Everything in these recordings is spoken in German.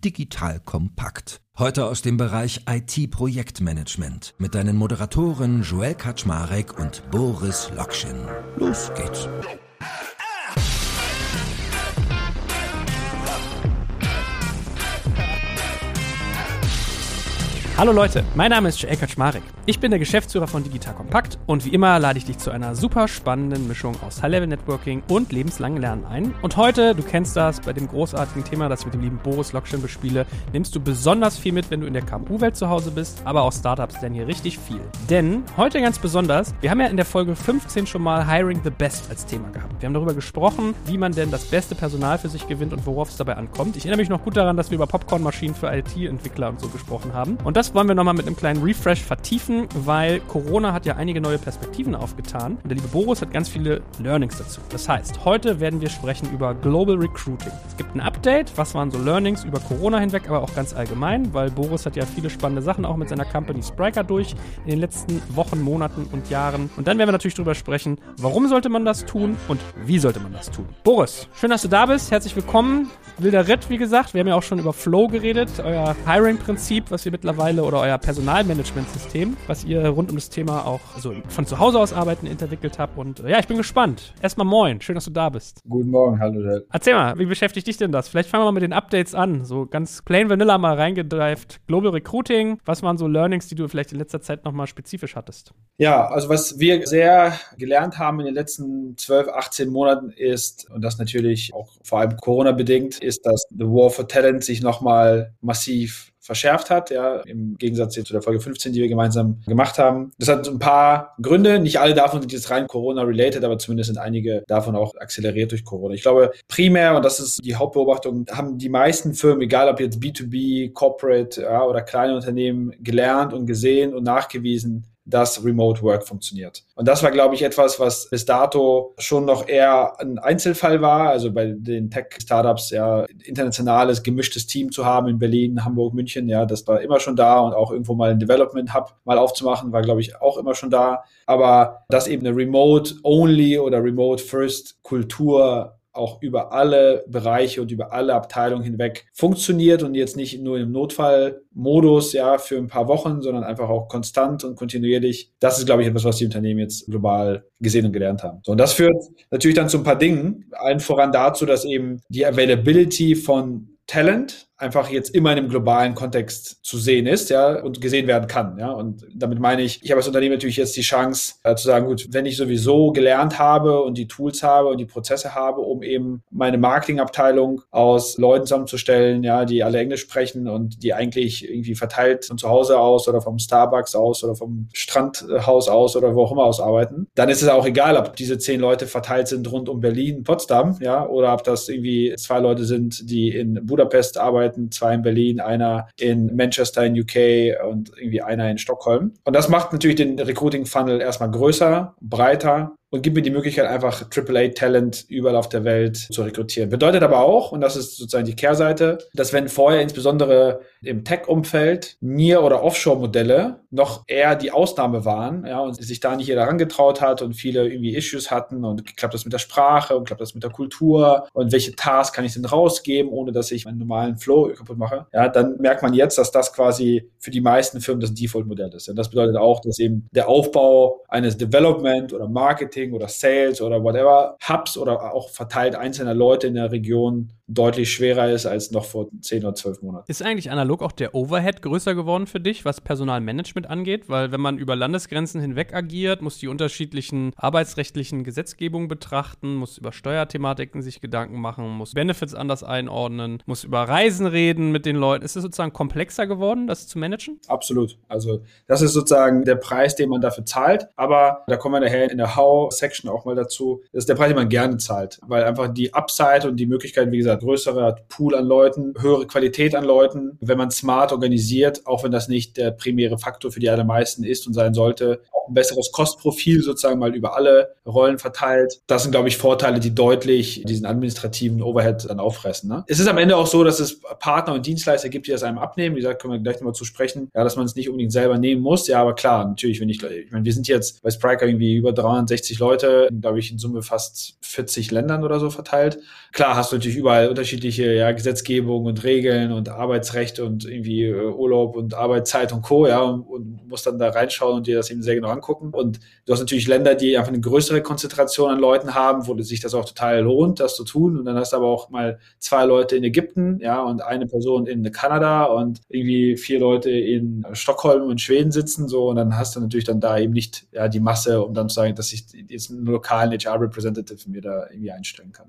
Digital Kompakt. Heute aus dem Bereich IT-Projektmanagement mit deinen Moderatoren Joel Kaczmarek und Boris Lokschin. Los geht's. Hallo Leute, mein Name ist Joel Kaczmarek. Ich bin der Geschäftsführer von Digital Kompakt und wie immer lade ich dich zu einer super spannenden Mischung aus High-Level-Networking und lebenslangen Lernen ein. Und heute, du kennst das, bei dem großartigen Thema, das ich mit dem lieben Boris Lokschin bespiele, nimmst du besonders viel mit, wenn du in der KMU-Welt zu Hause bist, aber auch Startups lernen hier richtig viel. Denn heute ganz besonders, wir haben ja in der Folge 15 schon mal Hiring the Best als Thema gehabt. Wir haben darüber gesprochen, wie man denn das beste Personal für sich gewinnt und worauf es dabei ankommt. Ich erinnere mich noch gut daran, dass wir über Popcorn-Maschinen für IT-Entwickler und so gesprochen haben. Und das wollen wir nochmal mit einem kleinen Refresh vertiefen weil Corona hat ja einige neue Perspektiven aufgetan und der liebe Boris hat ganz viele Learnings dazu. Das heißt, heute werden wir sprechen über Global Recruiting. Es gibt ein Update, was waren so Learnings über Corona hinweg, aber auch ganz allgemein, weil Boris hat ja viele spannende Sachen auch mit seiner Company Spriker durch in den letzten Wochen, Monaten und Jahren. Und dann werden wir natürlich darüber sprechen, warum sollte man das tun und wie sollte man das tun. Boris, schön, dass du da bist. Herzlich willkommen. Wilder Ritt, wie gesagt. Wir haben ja auch schon über Flow geredet, euer Hiring-Prinzip, was ihr mittlerweile oder euer Personalmanagement-System, was ihr rund um das Thema auch also von zu Hause aus arbeiten entwickelt habt. Und äh, ja, ich bin gespannt. Erstmal moin, schön, dass du da bist. Guten Morgen, hallo. Dad. Erzähl mal, wie beschäftigt dich denn das? Vielleicht fangen wir mal mit den Updates an. So ganz plain vanilla mal reingedreift. Global Recruiting, was waren so Learnings, die du vielleicht in letzter Zeit nochmal spezifisch hattest? Ja, also was wir sehr gelernt haben in den letzten 12, 18 Monaten ist, und das natürlich auch vor allem Corona-bedingt, ist, dass The War for Talent sich nochmal massiv verschärft hat, ja, im Gegensatz zu der Folge 15, die wir gemeinsam gemacht haben. Das hat ein paar Gründe. Nicht alle davon sind jetzt rein Corona-related, aber zumindest sind einige davon auch akzeleriert durch Corona. Ich glaube, primär, und das ist die Hauptbeobachtung, haben die meisten Firmen, egal ob jetzt B2B, Corporate ja, oder kleine Unternehmen, gelernt und gesehen und nachgewiesen, dass Remote Work funktioniert. Und das war, glaube ich, etwas, was bis dato schon noch eher ein Einzelfall war. Also bei den Tech-Startups ja internationales, gemischtes Team zu haben in Berlin, Hamburg, München, ja, das war immer schon da und auch irgendwo mal ein Development Hub mal aufzumachen, war, glaube ich, auch immer schon da. Aber dass eben eine Remote-Only oder Remote-First-Kultur auch über alle Bereiche und über alle Abteilungen hinweg funktioniert und jetzt nicht nur im Notfallmodus, ja, für ein paar Wochen, sondern einfach auch konstant und kontinuierlich. Das ist, glaube ich, etwas, was die Unternehmen jetzt global gesehen und gelernt haben. So, und das führt natürlich dann zu ein paar Dingen. Allen voran dazu, dass eben die Availability von Talent einfach jetzt immer in einem globalen Kontext zu sehen ist, ja, und gesehen werden kann, ja. Und damit meine ich, ich habe als Unternehmen natürlich jetzt die Chance äh, zu sagen, gut, wenn ich sowieso gelernt habe und die Tools habe und die Prozesse habe, um eben meine Marketingabteilung aus Leuten zusammenzustellen, ja, die alle Englisch sprechen und die eigentlich irgendwie verteilt von zu Hause aus oder vom Starbucks aus oder vom Strandhaus aus oder wo auch immer aus arbeiten, dann ist es auch egal, ob diese zehn Leute verteilt sind rund um Berlin, Potsdam, ja, oder ob das irgendwie zwei Leute sind, die in Budapest arbeiten arbeiten, zwei in Berlin, einer in Manchester in UK und irgendwie einer in Stockholm. Und das macht natürlich den Recruiting-Funnel erstmal größer, breiter und gibt mir die Möglichkeit, einfach AAA-Talent überall auf der Welt zu rekrutieren. Bedeutet aber auch, und das ist sozusagen die Kehrseite, dass wenn vorher insbesondere im Tech-Umfeld Near- oder Offshore-Modelle noch eher die Ausnahme waren, ja, und sich da nicht jeder herangetraut hat und viele irgendwie Issues hatten und klappt das mit der Sprache und klappt das mit der Kultur und welche Tasks kann ich denn rausgeben, ohne dass ich meinen normalen Flow kaputt mache, ja, dann merkt man jetzt, dass das quasi für die meisten Firmen das Default-Modell ist. Und das bedeutet auch, dass eben der Aufbau eines Development oder Marketing Marketing oder Sales oder whatever Hubs oder auch verteilt einzelner Leute in der Region deutlich schwerer ist als noch vor 10 oder 12 Monaten. Ist eigentlich analog auch der Overhead größer geworden für dich, was Personalmanagement angeht? Weil wenn man über Landesgrenzen hinweg agiert, muss die unterschiedlichen arbeitsrechtlichen Gesetzgebungen betrachten, muss über Steuerthematiken sich Gedanken machen, muss Benefits anders einordnen, muss über Reisen reden mit den Leuten. Ist es sozusagen komplexer geworden, das zu managen? Absolut. Also das ist sozusagen der Preis, den man dafür zahlt. Aber da kommen wir nachher in der How-Section auch mal dazu. Das ist der Preis, den man gerne zahlt, weil einfach die Upside und die Möglichkeit, wie gesagt, größerer Pool an Leuten, höhere Qualität an Leuten, wenn man smart organisiert, auch wenn das nicht der primäre Faktor für die allermeisten ist und sein sollte, ein besseres Kostprofil sozusagen mal über alle Rollen verteilt. Das sind, glaube ich, Vorteile, die deutlich diesen administrativen Overhead dann auffressen. Ne? Es ist am Ende auch so, dass es Partner und Dienstleister gibt, die das einem abnehmen. Wie gesagt, können wir gleich nochmal zu sprechen, ja, dass man es nicht unbedingt selber nehmen muss. Ja, aber klar, natürlich, wenn ich, ich meine, wir sind jetzt bei Spriker irgendwie über 360 Leute, glaube ich, in Summe fast 40 Ländern oder so verteilt. Klar hast du natürlich überall unterschiedliche ja, Gesetzgebung und Regeln und Arbeitsrecht und irgendwie äh, Urlaub und Arbeitszeit und Co. Ja, und, und musst dann da reinschauen und dir das eben sehr genau angucken. Und du hast natürlich Länder, die einfach eine größere Konzentration an Leuten haben, wo sich das auch total lohnt, das zu tun. Und dann hast du aber auch mal zwei Leute in Ägypten, ja, und eine Person in Kanada und irgendwie vier Leute in Stockholm und Schweden sitzen, so. Und dann hast du natürlich dann da eben nicht ja, die Masse, um dann zu sagen, dass ich jetzt einen lokalen HR-Representative mir da irgendwie einstellen kann.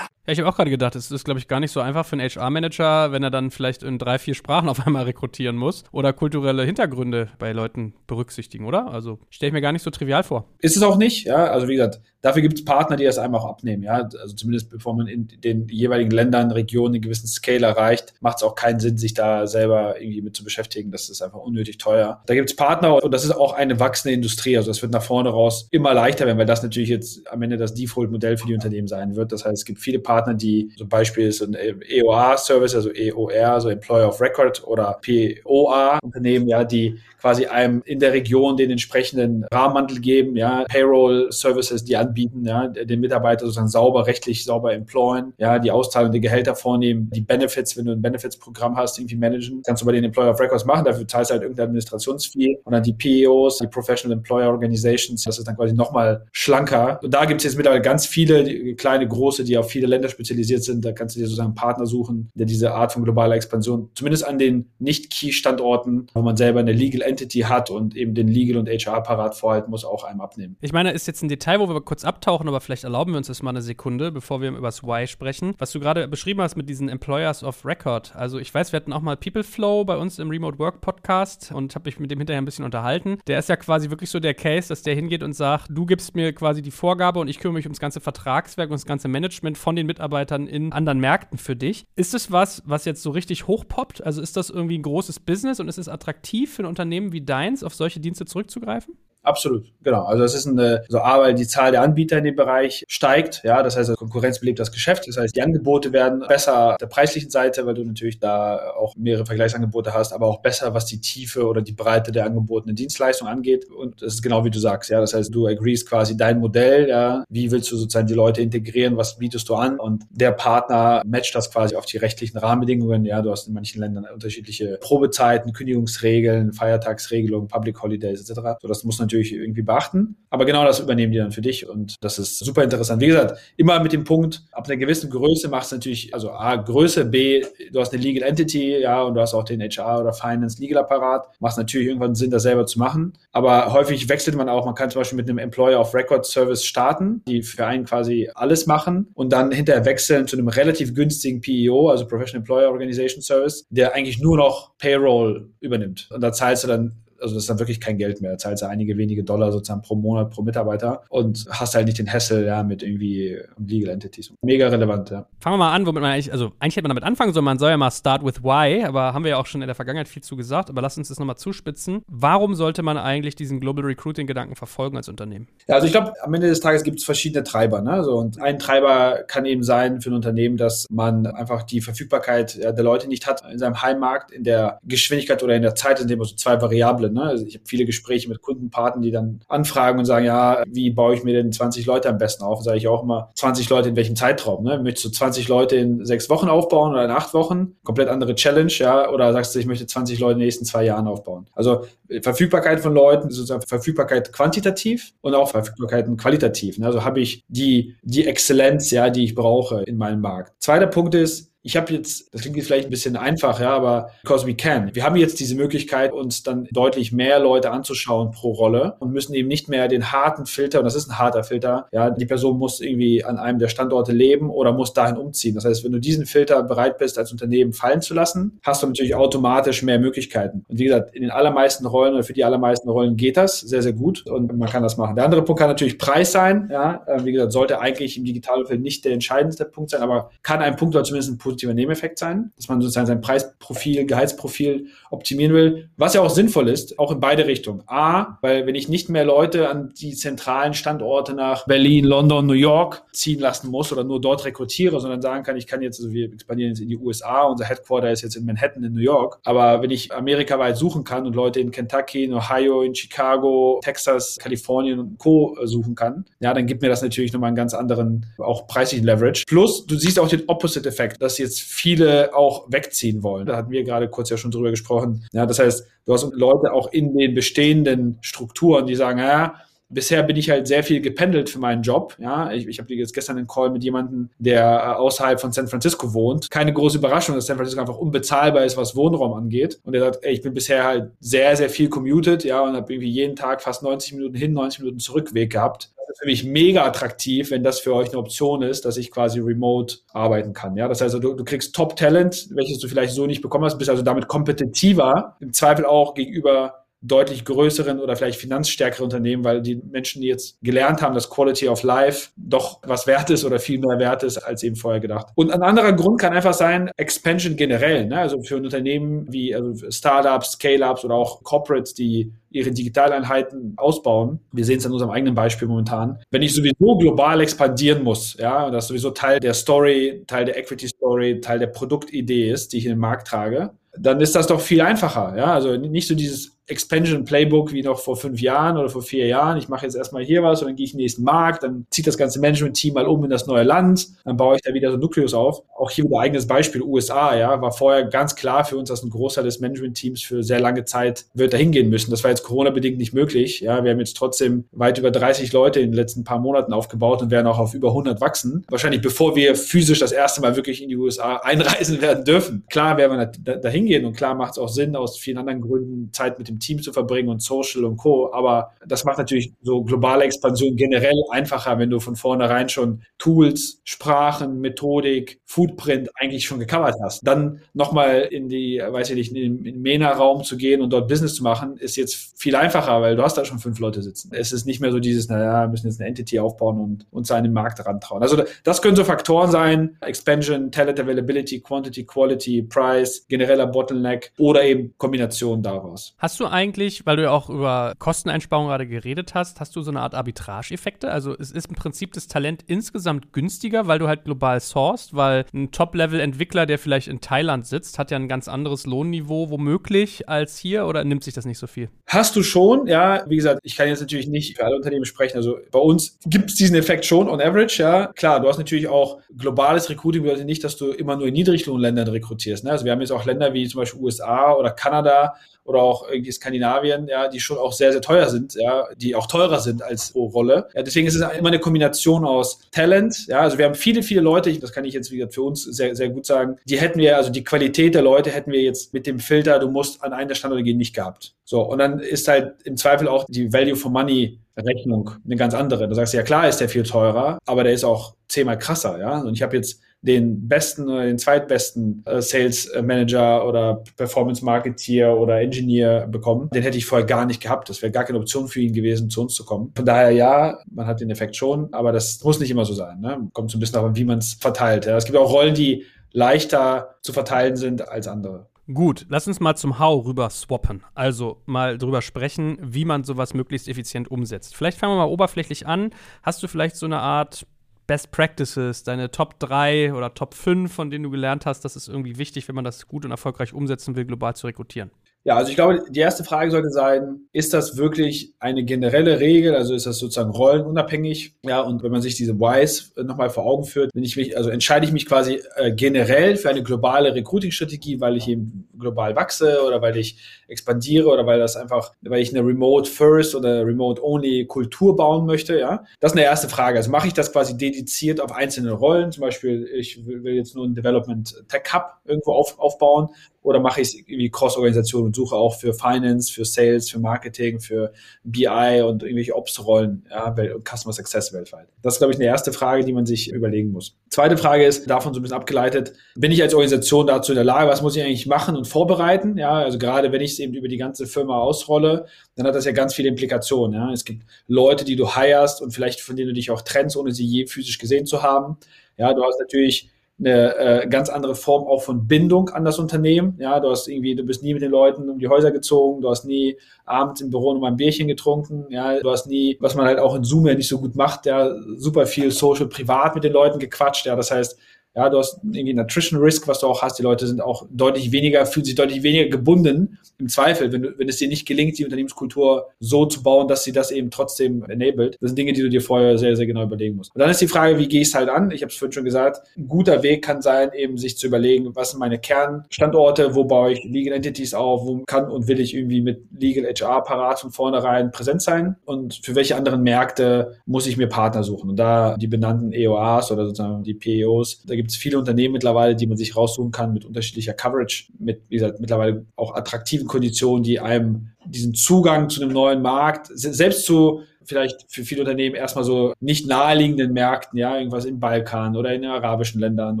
Ja, ich habe auch gerade gedacht, es ist, glaube ich, gar nicht so einfach für einen HR-Manager, wenn er dann vielleicht in drei, vier Sprachen auf einmal rekrutieren muss oder kulturelle Hintergründe bei Leuten berücksichtigen, oder? Also stelle ich mir gar nicht so trivial vor. Ist es auch nicht, ja. Also wie gesagt, dafür gibt es Partner, die das einem auch abnehmen, ja. Also zumindest bevor man in den jeweiligen Ländern, Regionen einen gewissen Scale erreicht, macht es auch keinen Sinn, sich da selber irgendwie mit zu beschäftigen. Das ist einfach unnötig teuer. Da gibt es Partner und das ist auch eine wachsende Industrie. Also das wird nach vorne raus immer leichter werden, weil das natürlich jetzt am Ende das Default-Modell für die Unternehmen sein wird. Das heißt, es gibt viele Partner, die zum Beispiel so ein EOA-Service, also EOR, so Employer of Record oder POA-Unternehmen, ja, die quasi einem in der Region den entsprechenden Rahmenmantel geben, ja, Payroll-Services, die anbieten, ja, den Mitarbeiter sozusagen sauber, rechtlich sauber employen, ja, die Auszahlung der Gehälter vornehmen, die Benefits, wenn du ein Benefits-Programm hast, irgendwie managen, kannst du bei den Employer of Records machen, dafür zahlst du halt irgendeine Administrationsfee und dann die PEOs, die Professional Employer Organizations, das ist dann quasi nochmal schlanker. Und da gibt es jetzt mittlerweile ganz viele kleine, große, die auf viele Länder spezialisiert sind. Da kannst du dir sozusagen einen Partner suchen, der diese Art von globaler Expansion, zumindest an den Nicht-Key-Standorten, wo man selber eine Legal Entity hat und eben den Legal- und HR-Parat vorhalten muss, auch einem abnehmen. Ich meine, ist jetzt ein Detail, wo wir kurz abtauchen, aber vielleicht erlauben wir uns das mal eine Sekunde, bevor wir über das Why sprechen. Was du gerade beschrieben hast mit diesen Employers of Record. Also ich weiß, wir hatten auch mal People Flow bei uns im Remote Work Podcast und habe mich mit dem hinterher ein bisschen unterhalten. Der ist ja quasi wirklich so der Case, dass der hingeht und sagt, du gibst mir quasi die Vorgabe und ich kümmere mich ums ganze Vertragswerk und das ganze Management von den Mitarbeitern in anderen Märkten für dich. Ist es was, was jetzt so richtig hochpoppt? Also ist das irgendwie ein großes Business und ist es attraktiv für ein Unternehmen wie deins, auf solche Dienste zurückzugreifen? Absolut, genau. Also das ist eine, so A, weil die Zahl der Anbieter in dem Bereich steigt, ja, das heißt, Konkurrenz belebt das Geschäft, das heißt, die Angebote werden besser auf der preislichen Seite, weil du natürlich da auch mehrere Vergleichsangebote hast, aber auch besser, was die Tiefe oder die Breite der angebotenen Dienstleistung angeht. Und das ist genau wie du sagst, ja, das heißt, du agreest quasi dein Modell, ja, wie willst du sozusagen die Leute integrieren, was bietest du an? Und der Partner matcht das quasi auf die rechtlichen Rahmenbedingungen, ja, du hast in manchen Ländern unterschiedliche Probezeiten, Kündigungsregeln, Feiertagsregelungen, Public Holidays etc. So, das muss natürlich natürlich irgendwie beachten. Aber genau das übernehmen die dann für dich und das ist super interessant. Wie gesagt, immer mit dem Punkt, ab einer gewissen Größe machst du natürlich, also A, Größe, B, du hast eine Legal Entity, ja, und du hast auch den HR oder Finance Legal Apparat. Macht natürlich irgendwann Sinn, das selber zu machen. Aber häufig wechselt man auch, man kann zum Beispiel mit einem Employer of Record Service starten, die für einen quasi alles machen und dann hinterher wechseln zu einem relativ günstigen PEO, also Professional Employer Organization Service, der eigentlich nur noch Payroll übernimmt. Und da zahlst du dann also das ist dann wirklich kein Geld mehr. Da zahlst du einige wenige Dollar sozusagen pro Monat, pro Mitarbeiter und hast halt nicht den Hassel ja, mit irgendwie Legal Entities. Mega relevant, ja. Fangen wir mal an, womit man eigentlich, also eigentlich hätte man damit anfangen sollen, man soll ja mal start with why, aber haben wir ja auch schon in der Vergangenheit viel zu gesagt, aber lass uns das nochmal zuspitzen. Warum sollte man eigentlich diesen Global Recruiting-Gedanken verfolgen als Unternehmen? Ja, also ich glaube, am Ende des Tages gibt es verschiedene Treiber. Ne? So, und ein Treiber kann eben sein für ein Unternehmen, dass man einfach die Verfügbarkeit der Leute nicht hat in seinem Heimmarkt, in der Geschwindigkeit oder in der Zeit, in dem man so zwei Variablen Rolle. Ne? Also ich habe viele Gespräche mit Kundenpaten, die dann anfragen und sagen, ja, wie baue ich mir denn 20 Leute am besten auf? Sage ich auch immer, 20 Leute in welchem Zeitraum? Ne? Möchtest du 20 Leute in sechs Wochen aufbauen oder in acht Wochen? Komplett andere Challenge, ja? Oder sagst du, ich möchte 20 Leute in den nächsten zwei Jahren aufbauen? Also Verfügbarkeit von Leuten, sozusagen Verfügbarkeit quantitativ und auch Verfügbarkeiten qualitativ. Ne? Also habe ich die, die Exzellenz, ja, die ich brauche in meinem Markt. Zweiter Punkt ist, ich habe jetzt, das klingt jetzt vielleicht ein bisschen einfach, ja, aber because we can. Wir haben jetzt diese Möglichkeit, uns dann deutlich mehr Leute anzuschauen pro Rolle und müssen eben nicht mehr den harten Filter, und das ist ein harter Filter, ja, die Person muss irgendwie an einem der Standorte leben oder muss dahin umziehen. Das heißt, wenn du diesen Filter bereit bist, als Unternehmen fallen zu lassen, hast du natürlich automatisch mehr Möglichkeiten. Und wie gesagt, in den allermeisten Rollen oder für die allermeisten Rollen geht das sehr, sehr gut und man kann das machen. Der andere Punkt kann natürlich Preis sein, ja, äh, wie gesagt, sollte eigentlich im Digitalumfeld nicht der entscheidendste Punkt sein, aber kann ein Punkt oder zumindest ein positiver Nebeneffekt sein, dass man sozusagen sein Preisprofil, Gehaltsprofil optimieren will, was ja auch sinnvoll ist, auch in beide Richtungen. A, weil wenn ich nicht mehr Leute an die zentralen Standorte nach Berlin, London, New York ziehen lassen muss oder nur dort rekrutiere, sondern sagen kann, ich kann jetzt, also wir expandieren jetzt in die USA, unser Headquarter ist jetzt in Manhattan in New York, aber wenn ich amerikaweit suchen kann und Leute in Kentucky, in Ohio, in Chicago, Texas, Kalifornien und Co. suchen kann, ja, dann gibt mir das natürlich nochmal einen ganz anderen, auch preislichen Leverage. Plus, du siehst auch den Opposite-Effekt, dass jetzt viele auch wegziehen wollen. Da hatten wir gerade kurz ja schon drüber gesprochen. Ja, das heißt, du hast Leute auch in den bestehenden Strukturen, die sagen, ja, bisher bin ich halt sehr viel gependelt für meinen Job. Ja, ich, ich habe jetzt gestern einen Call mit jemandem, der äh, außerhalb von San Francisco wohnt. Keine große Überraschung, dass San Francisco einfach unbezahlbar ist, was Wohnraum angeht. Und er sagt, ey, ich bin bisher halt sehr, sehr viel commuted, ja, und habe irgendwie jeden Tag fast 90 Minuten hin, 90 Minuten Zurückweg gehabt für mich mega attraktiv, wenn das für euch eine Option ist, dass ich quasi remote arbeiten kann. Ja, das heißt, du, du kriegst Top-Talent, welches du vielleicht so nicht bekommen hast, bist also damit kompetitiver, im Zweifel auch gegenüber deutlich größeren oder vielleicht finanzstärkere Unternehmen, weil die Menschen, die jetzt gelernt haben, dass Quality of Life doch was wert ist oder viel mehr wert ist, als eben vorher gedacht. Und ein anderer Grund kann einfach sein, Expansion generell. Ne? Also für ein Unternehmen wie also Startups, Scale-Ups oder auch Corporates, die ihre Digitaleinheiten ausbauen. Wir sehen es an unserem eigenen Beispiel momentan. Wenn ich sowieso global expandieren muss, ja, und das sowieso Teil der Story, Teil der Equity Story, Teil der Produktidee ist, die ich in den Markt trage, dann ist das doch viel einfacher. Ja, also nicht so dieses Expansion Playbook wie noch vor fünf Jahren oder vor vier Jahren. Ich mache jetzt erstmal hier was und dann gehe ich in den nächsten Markt, dann zieht das ganze Management-Team mal um in das neue Land, dann baue ich da wieder so Nukleus auf. Auch hier wieder eigenes Beispiel, USA, ja, war vorher ganz klar für uns, dass ein Großteil des Management-Teams für sehr lange Zeit wird da hingehen müssen. Das war jetzt Corona-bedingt nicht möglich. Ja, wir haben jetzt trotzdem weit über 30 Leute in den letzten paar Monaten aufgebaut und werden auch auf über 100 wachsen. Wahrscheinlich bevor wir physisch das erste Mal wirklich in die USA einreisen werden dürfen. Klar werden wir da, da hingehen und klar macht es auch Sinn, aus vielen anderen Gründen Zeit mit dem Team zu verbringen und Social und Co. Aber das macht natürlich so globale Expansion generell einfacher, wenn du von vornherein schon Tools, Sprachen, Methodik, Footprint eigentlich schon gecovert hast. Dann nochmal in die, weiß ich nicht, in den MENA-Raum zu gehen und dort Business zu machen, ist jetzt viel einfacher, weil du hast da schon fünf Leute sitzen. Es ist nicht mehr so dieses, naja, wir müssen jetzt eine Entity aufbauen und uns an den Markt rantrauen. Also das können so Faktoren sein, Expansion, Talent Availability, Quantity, Quality, Price, genereller Bottleneck oder eben Kombination daraus. Hast du eigentlich, weil du ja auch über Kosteneinsparungen gerade geredet hast, hast du so eine Art Arbitrage-Effekte? Also es ist im Prinzip das Talent insgesamt günstiger, weil du halt global sourcest, weil ein Top-Level-Entwickler, der vielleicht in Thailand sitzt, hat ja ein ganz anderes Lohnniveau womöglich als hier oder nimmt sich das nicht so viel? Hast du schon, ja. Wie gesagt, ich kann jetzt natürlich nicht für alle Unternehmen sprechen. Also bei uns gibt es diesen Effekt schon on average, ja. Klar, du hast natürlich auch globales Recruiting bedeutet nicht, dass du immer nur in Niedriglohnländern rekrutierst. Ne? Also wir haben jetzt auch Länder wie zum Beispiel USA oder Kanada, oder auch irgendwie Skandinavien, ja, die schon auch sehr, sehr teuer sind, ja, die auch teurer sind als pro Rolle. Ja, deswegen ist es immer eine Kombination aus Talent, ja, also wir haben viele, viele Leute, das kann ich jetzt wieder für uns sehr, sehr gut sagen, die hätten wir, also die Qualität der Leute hätten wir jetzt mit dem Filter, du musst an einen der Standorte gehen, nicht gehabt. So, und dann ist halt im Zweifel auch die Value for Money Rechnung eine ganz andere. Da sagst du ja, klar ist der viel teurer, aber der ist auch zehnmal krasser, ja. Und ich habe jetzt den besten oder den zweitbesten äh, Sales Manager oder Performance Marketeer oder Engineer bekommen. Den hätte ich vorher gar nicht gehabt. Das wäre gar keine Option für ihn gewesen, zu uns zu kommen. Von daher ja, man hat den Effekt schon, aber das muss nicht immer so sein. Ne? Kommt so ein bisschen darauf, wie man es verteilt. Ja? Es gibt auch Rollen, die leichter zu verteilen sind als andere. Gut, lass uns mal zum How rüber swappen. Also mal drüber sprechen, wie man sowas möglichst effizient umsetzt. Vielleicht fangen wir mal oberflächlich an. Hast du vielleicht so eine Art Best Practices, deine Top 3 oder Top 5, von denen du gelernt hast, das ist irgendwie wichtig, wenn man das gut und erfolgreich umsetzen will, global zu rekrutieren? Ja, also ich glaube, die erste Frage sollte sein, ist das wirklich eine generelle Regel? Also ist das sozusagen rollenunabhängig? Ja, und wenn man sich diese Whys nochmal vor Augen führt, wenn ich mich, also entscheide ich mich quasi äh, generell für eine globale Recruiting-Strategie, weil ich eben global wachse oder weil ich expandiere oder weil das einfach, weil ich eine Remote First oder Remote Only Kultur bauen möchte, ja. Das ist eine erste Frage. Also mache ich das quasi dediziert auf einzelne Rollen? Zum Beispiel, ich will jetzt nur ein Development Tech Hub irgendwo auf, aufbauen oder mache ich es irgendwie Cross-Organisation und suche auch für Finance, für Sales, für Marketing, für BI und irgendwelche Ops-Rollen ja, Customer Success weltweit? Das ist, glaube ich, eine erste Frage, die man sich überlegen muss. Zweite Frage ist, davon so ein bisschen abgeleitet, bin ich als Organisation dazu in der Lage, was muss ich eigentlich machen und vorbereiten? Ja, also gerade wenn ich es eben über die ganze Firma ausrolle, dann hat das ja ganz viele Implikationen. Ja. Es gibt Leute, die du hirest und vielleicht von denen du dich auch trennst, ohne sie je physisch gesehen zu haben. Ja, du hast natürlich eine äh, ganz andere Form auch von Bindung an das Unternehmen. Ja, du hast irgendwie, du bist nie mit den Leuten um die Häuser gezogen, du hast nie abends im Büro nochmal ein Bierchen getrunken, ja, du hast nie, was man halt auch in Zoom ja nicht so gut macht, ja, super viel Social privat mit den Leuten gequatscht, ja, das heißt, ja, du hast irgendwie ein Attrition Risk, was du auch hast. Die Leute sind auch deutlich weniger, fühlen sich deutlich weniger gebunden. Im Zweifel, wenn, wenn es dir nicht gelingt, die Unternehmenskultur so zu bauen, dass sie das eben trotzdem enabled. Das sind Dinge, die du dir vorher sehr, sehr genau überlegen musst. Und dann ist die Frage, wie gehst du halt an? Ich habe es vorhin schon gesagt. Ein guter Weg kann sein, eben sich zu überlegen, was sind meine Kernstandorte, wo baue ich Legal Entities auf, wo kann und will ich irgendwie mit Legal HR parat von vornherein präsent sein und für welche anderen Märkte muss ich mir Partner suchen. Und da die benannten EOAs oder sozusagen die PEOs, da gibt gibt es viele Unternehmen mittlerweile, die man sich raussuchen kann mit unterschiedlicher Coverage, mit, wie gesagt, mittlerweile auch attraktiven Konditionen, die einem diesen Zugang zu einem neuen Markt, selbst zu vielleicht für viele Unternehmen erstmal so nicht naheliegenden Märkten, ja, irgendwas im Balkan oder in den arabischen Ländern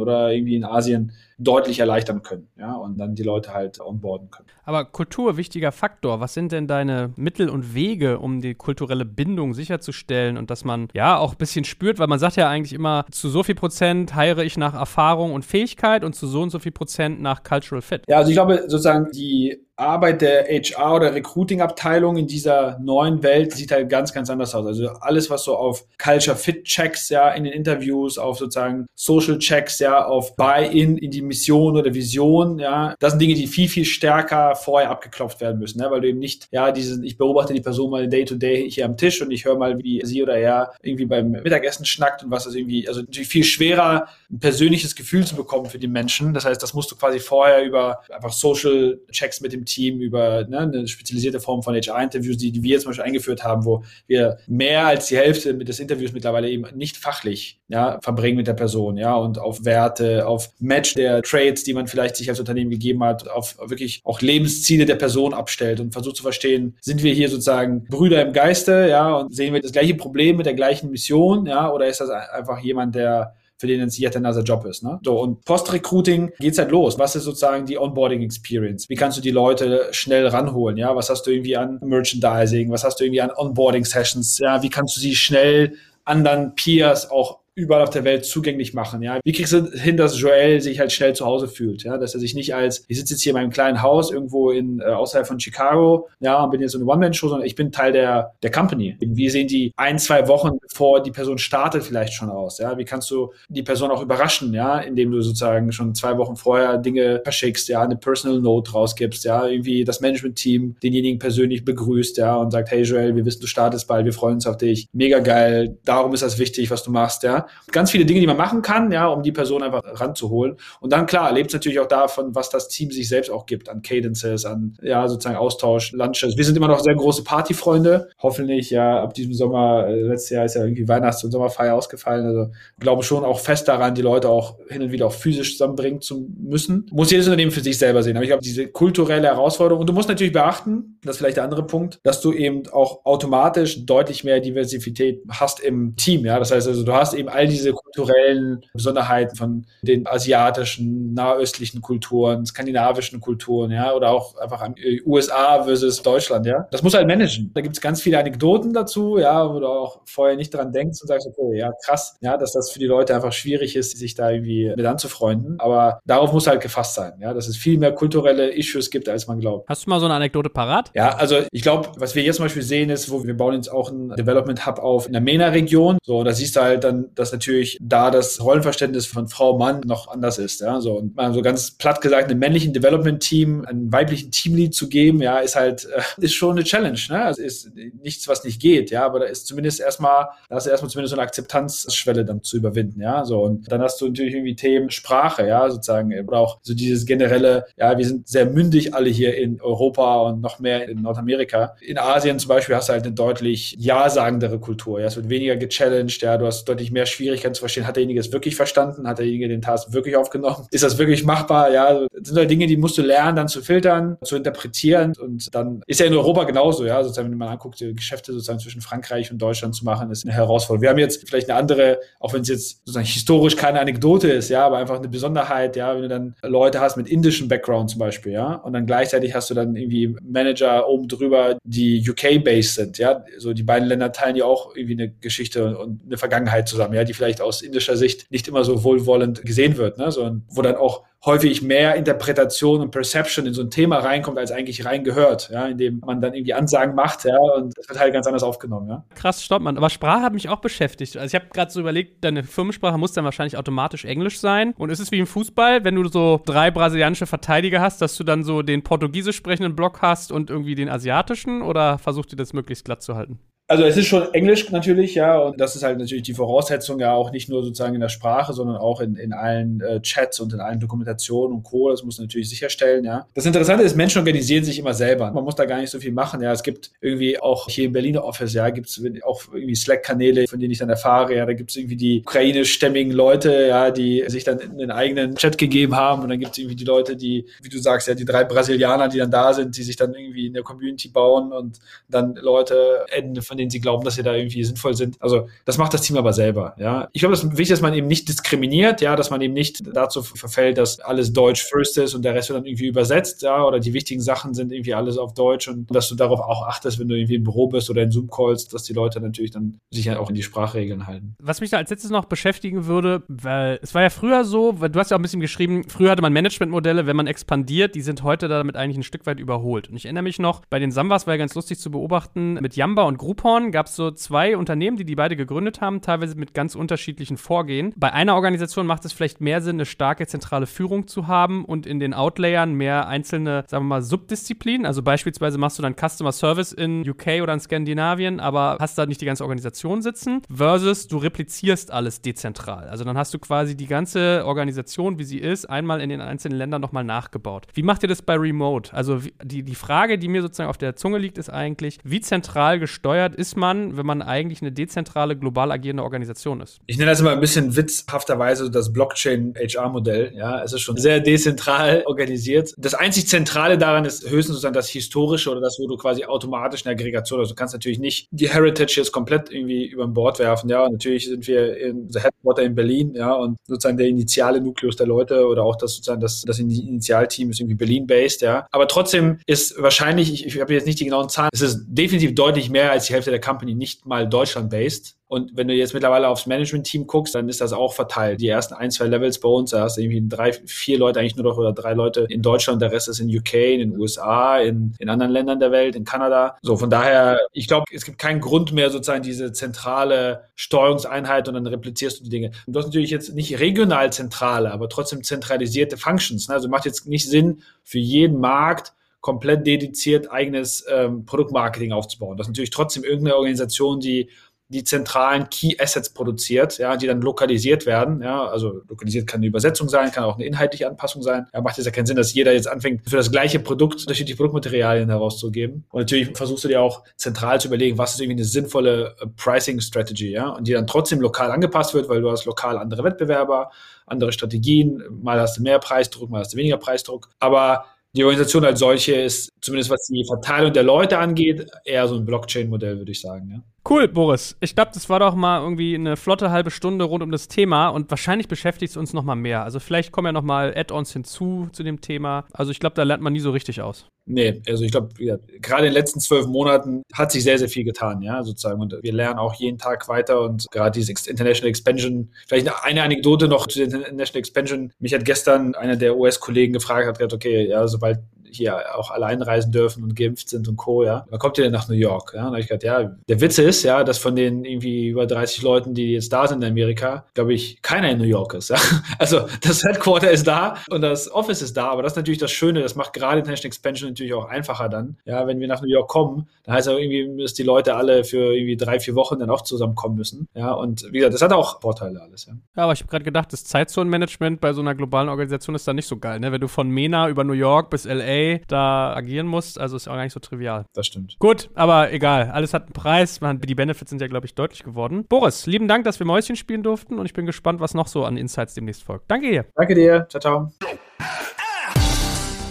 oder irgendwie in Asien deutlich erleichtern können, ja, und dann die Leute halt onboarden können. Aber Kultur, wichtiger Faktor. Was sind denn deine Mittel und Wege, um die kulturelle Bindung sicherzustellen und dass man ja auch ein bisschen spürt, weil man sagt ja eigentlich immer, zu so viel Prozent heiere ich nach Erfahrung und Fähigkeit und zu so und so viel Prozent nach Cultural Fit. Ja, also ich glaube sozusagen die Arbeit der HR oder Recruiting-Abteilung in dieser neuen Welt sieht halt ganz, ganz anders aus. Also alles, was so auf Culture Fit Checks, ja, in den Interviews, auf sozusagen Social Checks, ja, auf Buy-in in die Mission oder Vision, ja, das sind Dinge, die viel, viel stärker vorher abgeklopft werden müssen, ne? weil du eben nicht, ja, diesen, ich beobachte die Person mal day to day hier am Tisch und ich höre mal, wie sie oder er irgendwie beim Mittagessen schnackt und was das irgendwie, also natürlich viel schwerer, ein persönliches Gefühl zu bekommen für die Menschen. Das heißt, das musst du quasi vorher über einfach Social Checks mit dem Team über ne, eine spezialisierte Form von HR-Interviews, die, die wir zum Beispiel eingeführt haben, wo wir mehr als die Hälfte des Interviews mittlerweile eben nicht fachlich ja, verbringen mit der Person, ja, und auf Werte, auf Match der Trades, die man vielleicht sich als Unternehmen gegeben hat, auf wirklich auch Lebensziele der Person abstellt und versucht zu verstehen, sind wir hier sozusagen Brüder im Geiste, ja, und sehen wir das gleiche Problem mit der gleichen Mission, ja, oder ist das einfach jemand, der für den es yet another Job ist. Ne? So, und Post-Recruiting geht's halt los. Was ist sozusagen die Onboarding-Experience? Wie kannst du die Leute schnell ranholen? Ja, was hast du irgendwie an Merchandising? Was hast du irgendwie an Onboarding-Sessions? Ja, wie kannst du sie schnell anderen Peers auch überall auf der Welt zugänglich machen. Ja, wie kriegst du hin, dass Joel sich halt schnell zu Hause fühlt? Ja, dass er sich nicht als ich sitze jetzt hier in meinem kleinen Haus irgendwo in äh, außerhalb von Chicago, ja, und bin jetzt so eine One-Man-Show, sondern ich bin Teil der der Company. Wie sehen die ein zwei Wochen bevor die Person startet vielleicht schon aus? Ja, wie kannst du die Person auch überraschen? Ja, indem du sozusagen schon zwei Wochen vorher Dinge verschickst, ja, eine Personal Note rausgibst, ja, irgendwie das Management-Team denjenigen persönlich begrüßt, ja, und sagt, hey Joel, wir wissen, du startest bald, wir freuen uns auf dich, mega geil, darum ist das wichtig, was du machst, ja. Ganz viele Dinge, die man machen kann, ja, um die Person einfach ranzuholen. Und dann, klar, lebt es natürlich auch davon, was das Team sich selbst auch gibt, an Cadences, an, ja, sozusagen Austausch, Lunches. Wir sind immer noch sehr große Partyfreunde. Hoffentlich, ja, ab diesem Sommer, äh, letztes Jahr ist ja irgendwie Weihnachts- und Sommerfeier ausgefallen. Also, glaube schon auch fest daran, die Leute auch hin und wieder auch physisch zusammenbringen zu müssen. Muss jedes Unternehmen für sich selber sehen. Aber ich glaube, diese kulturelle Herausforderung, und du musst natürlich beachten, das ist vielleicht der andere Punkt, dass du eben auch automatisch deutlich mehr Diversität hast im Team, ja. Das heißt also, du hast eben all diese kulturellen Besonderheiten von den asiatischen, nahöstlichen Kulturen, skandinavischen Kulturen, ja, oder auch einfach USA versus Deutschland, ja. Das muss halt managen. Da gibt es ganz viele Anekdoten dazu, ja, wo du auch vorher nicht dran denkst und sagst, okay, ja, krass, ja, dass das für die Leute einfach schwierig ist, sich da irgendwie mit anzufreunden. Aber darauf muss halt gefasst sein, ja, dass es viel mehr kulturelle Issues gibt, als man glaubt. Hast du mal so eine Anekdote parat? Ja, also ich glaube, was wir jetzt zum Beispiel sehen, ist, wo wir bauen jetzt auch ein Development Hub auf in der MENA-Region. So, da siehst du halt dann, dass dass natürlich da das Rollenverständnis von Frau Mann noch anders ist. Ja, so und mal so ganz platt gesagt, einem männlichen Development-Team, einem weiblichen Teamlead zu geben, ja, ist halt äh, ist schon eine Challenge. Ne? Also ist nichts, was nicht geht. Ja, aber da ist zumindest erstmal, da du erstmal zumindest so eine Akzeptanzschwelle dann zu überwinden. Ja, so und dann hast du natürlich irgendwie Themen Sprache, ja, sozusagen oder auch so dieses generelle, ja, wir sind sehr mündig alle hier in Europa und noch mehr in Nordamerika. In Asien zum Beispiel hast du halt eine deutlich ja-sagendere Kultur. Ja, es wird weniger gechallenged, ja, du hast deutlich mehr Schwierigkeiten zu verstehen, hat derjenige es wirklich verstanden, hat derjenige den Task wirklich aufgenommen, ist das wirklich machbar, ja, das sind halt Dinge, die musst du lernen, dann zu filtern, zu interpretieren und dann ist ja in Europa genauso, ja, sozusagen, wenn man anguckt, Geschäfte sozusagen zwischen Frankreich und Deutschland zu machen, ist eine Herausforderung. Wir haben jetzt vielleicht eine andere, auch wenn es jetzt sozusagen historisch keine Anekdote ist, ja, aber einfach eine Besonderheit, ja, wenn du dann Leute hast mit indischem Background zum Beispiel, ja, und dann gleichzeitig hast du dann irgendwie Manager oben drüber, die UK-based sind, ja, so die beiden Länder teilen ja auch irgendwie eine Geschichte und eine Vergangenheit zusammen, ja, die vielleicht aus indischer Sicht nicht immer so wohlwollend gesehen wird, ne, so, wo dann auch häufig mehr Interpretation und Perception in so ein Thema reinkommt, als eigentlich reingehört, ja, indem man dann irgendwie Ansagen macht, ja, und das wird halt ganz anders aufgenommen, ja. Krass, stopp man. Aber Sprache hat mich auch beschäftigt. Also ich habe gerade so überlegt, deine Firmensprache muss dann wahrscheinlich automatisch Englisch sein. Und ist es wie im Fußball, wenn du so drei brasilianische Verteidiger hast, dass du dann so den portugiesisch sprechenden Block hast und irgendwie den asiatischen? Oder versucht ihr das möglichst glatt zu halten? Also es ist schon Englisch natürlich, ja, und das ist halt natürlich die Voraussetzung ja auch nicht nur sozusagen in der Sprache, sondern auch in, in allen äh, Chats und in allen Dokumentationen und Co. Das muss man natürlich sicherstellen, ja. Das Interessante ist, Menschen organisieren sich immer selber. Man muss da gar nicht so viel machen, ja. Es gibt irgendwie auch hier im Berliner Office, ja, gibt es auch irgendwie Slack-Kanäle, von denen ich dann erfahre, ja, da gibt es irgendwie die ukrainischstämmigen Leute, ja, die sich dann in den eigenen Chat gegeben haben und dann gibt es irgendwie die Leute, die, wie du sagst, ja, die drei Brasilianer, die dann da sind, die sich dann irgendwie in der Community bauen und dann Leute enden von von denen sie glauben, dass sie da irgendwie sinnvoll sind. Also das macht das Team aber selber. Ja, ich glaube, es ist wichtig, dass man eben nicht diskriminiert, ja, dass man eben nicht dazu verfällt, dass alles Deutsch first ist und der Rest wird dann irgendwie übersetzt, ja, oder die wichtigen Sachen sind irgendwie alles auf Deutsch und dass du darauf auch achtest, wenn du irgendwie im Büro bist oder in Zoom-Calls, dass die Leute natürlich dann sich halt auch in die Sprachregeln halten. Was mich da als letztes noch beschäftigen würde, weil es war ja früher so, weil du hast ja auch ein bisschen geschrieben, früher hatte man Managementmodelle, wenn man expandiert, die sind heute damit eigentlich ein Stück weit überholt. Und ich erinnere mich noch, bei den Sambas war ja ganz lustig zu beobachten, mit Yamba und Groupon Groupon gab es so zwei Unternehmen, die die beide gegründet haben, teilweise mit ganz unterschiedlichen Vorgehen. Bei einer Organisation macht es vielleicht mehr Sinn, eine starke zentrale Führung zu haben und in den Outlayern mehr einzelne, sagen wir mal, Subdisziplinen. Also beispielsweise machst du dann Customer Service in UK oder in Skandinavien, aber hast da nicht die ganze Organisation sitzen, versus du replizierst alles dezentral. Also dann hast du quasi die ganze Organisation, wie sie ist, einmal in den einzelnen Ländern nochmal nachgebaut. Wie macht ihr das bei Remote? Also die, die Frage, die mir sozusagen auf der Zunge liegt, ist eigentlich, wie zentral gesteuert ist man, wenn man eigentlich eine dezentrale, global agierende Organisation ist? Ich nenne das immer ein bisschen witzhafterweise das Blockchain-HR-Modell. Ja, es ist schon sehr dezentral organisiert. Das einzig Zentrale daran ist höchstens sozusagen das Historische oder das, wo du quasi automatisch eine Aggregation, also du kannst natürlich nicht die Heritage jetzt komplett irgendwie über Bord werfen. Ja, und natürlich sind wir in the Headquarter in Berlin, ja, und sozusagen der initiale Nukleus der Leute oder auch das sozusagen das, das Initialteam ist irgendwie Berlin-based, ja. Aber trotzdem ist wahrscheinlich, ich, ich habe jetzt nicht die genauen Zahlen, es ist definitiv deutlich mehr als die Hälfte der Company nicht mal Deutschland-based. Und wenn du jetzt mittlerweile aufs Management-Team guckst, dann ist das auch verteilt. Die ersten ein, zwei Levels bei uns, da hast du irgendwie drei, vier Leute eigentlich nur noch oder drei Leute in Deutschland, der Rest ist in UK, in den USA, in, in anderen Ländern der Welt, in Kanada. So, von daher, ich glaube, es gibt keinen Grund mehr, sozusagen diese zentrale Steuerungseinheit und dann replizierst du die Dinge. Und du hast natürlich jetzt nicht regional zentrale, aber trotzdem zentralisierte Functions. Ne? Also macht jetzt nicht Sinn, für jeden Markt komplett dediziert eigenes ähm, Produktmarketing aufzubauen. Das ist natürlich trotzdem irgendeine Organisation, die die zentralen Key Assets produziert, ja, die dann lokalisiert werden. Ja, also lokalisiert kann eine Übersetzung sein, kann auch eine inhaltliche Anpassung sein. Ja, macht es ja keinen Sinn, dass jeder jetzt anfängt, für das gleiche Produkt unterschiedliche Produktmaterialien herauszugeben. Und natürlich versuchst du dir auch zentral zu überlegen, was ist irgendwie eine sinnvolle äh, Pricing Strategy, ja, und die dann trotzdem lokal angepasst wird, weil du hast lokal andere Wettbewerber, andere Strategien. Mal hast du mehr Preisdruck, mal hast du weniger Preisdruck. Aber die Organisation als solche ist, zumindest was die Verteilung der Leute angeht, eher so ein Blockchain-Modell, würde ich sagen. Ja. Cool, Boris. Ich glaube, das war doch mal irgendwie eine flotte halbe Stunde rund um das Thema und wahrscheinlich beschäftigt es uns noch mal mehr. Also vielleicht kommen ja noch mal Add-ons hinzu zu dem Thema. Also ich glaube, da lernt man nie so richtig aus. Nee, also ich glaube, ja, gerade in den letzten zwölf Monaten hat sich sehr, sehr viel getan, ja, sozusagen. Und wir lernen auch jeden Tag weiter und gerade diese International Expansion, vielleicht eine Anekdote noch zu der International Expansion. Mich hat gestern einer der US-Kollegen gefragt, hat gesagt, okay, ja, sobald hier auch allein reisen dürfen und geimpft sind und Co. Ja, wann kommt ihr denn nach New York? Ja, und habe ich gesagt, ja, der Witz ist, ja, dass von den irgendwie über 30 Leuten, die jetzt da sind in Amerika, glaube ich, keiner in New York ist. Ja? Also das Headquarter ist da und das Office ist da, aber das ist natürlich das Schöne, das macht gerade International Expansion natürlich auch einfacher dann. Ja, wenn wir nach New York kommen, dann heißt auch irgendwie, dass die Leute alle für irgendwie drei, vier Wochen dann auch zusammenkommen müssen. Ja, und wie gesagt, das hat auch Vorteile alles. Ja, ja aber ich habe gerade gedacht, das Zeitzonenmanagement bei so einer globalen Organisation ist da nicht so geil, ne? Wenn du von MENA über New York bis LA da agieren musst, also ist auch gar nicht so trivial. Das stimmt. Gut, aber egal, alles hat einen Preis. Die Benefits sind ja, glaube ich, deutlich geworden. Boris, lieben Dank, dass wir Mäuschen spielen durften und ich bin gespannt, was noch so an Insights demnächst folgt. Danke dir. Danke dir. Ciao, ciao.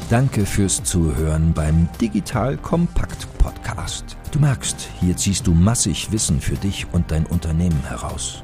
Danke fürs Zuhören beim Digital Kompakt Podcast. Du merkst, hier ziehst du massig Wissen für dich und dein Unternehmen heraus.